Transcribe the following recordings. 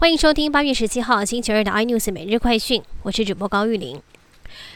欢迎收听八月十七号星期二的 iNews 每日快讯，我是主播高玉玲。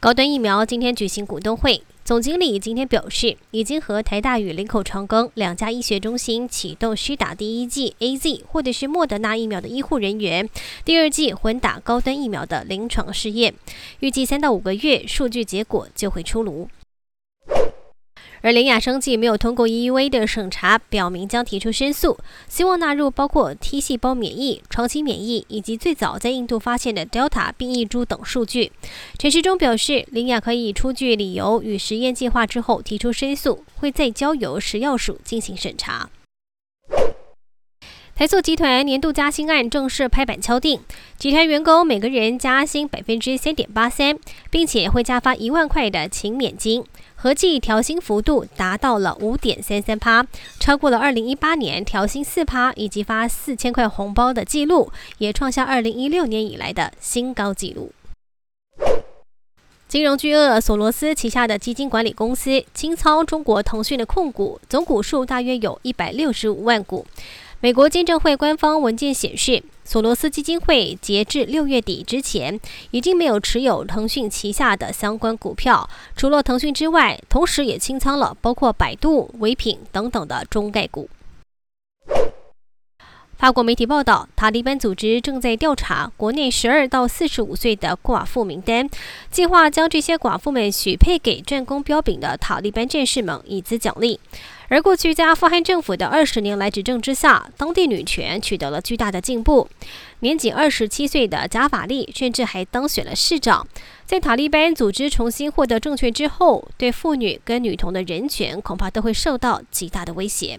高端疫苗今天举行股东会，总经理今天表示，已经和台大与林口长庚两家医学中心启动施打第一剂 A Z 或者是莫德纳疫苗的医护人员，第二剂混打高端疫苗的临床试验，预计三到五个月数据结果就会出炉。而林雅生技没有通过 EUA 的审查，表明将提出申诉，希望纳入包括 T 细胞免疫、长期免疫以及最早在印度发现的 Delta 变异株等数据。陈时中表示，林雅可以出具理由与实验计划之后提出申诉，会再交由食药署进行审查。台塑集团年度加薪案正式拍板敲定，集团员工每个人加薪百分之三点八三，并且会加发一万块的勤勉金，合计调薪幅度达到了五点三三趴，超过了二零一八年调薪四趴以及发四千块红包的记录，也创下二零一六年以来的新高纪录。金融巨鳄索罗斯旗下的基金管理公司清仓中国腾讯的控股，总股数大约有一百六十五万股。美国监证会官方文件显示，索罗斯基金会截至六月底之前，已经没有持有腾讯旗下的相关股票。除了腾讯之外，同时也清仓了包括百度、唯品等等的中概股。法国媒体报道，塔利班组织正在调查国内十二到四十五岁的寡妇名单，计划将这些寡妇们许配给战功彪炳的塔利班战士们，以资奖励。而过去在阿富汗政府的二十年来执政之下，当地女权取得了巨大的进步。年仅二十七岁的加法利甚至还当选了市长。在塔利班组织重新获得政权之后，对妇女跟女童的人权恐怕都会受到极大的威胁。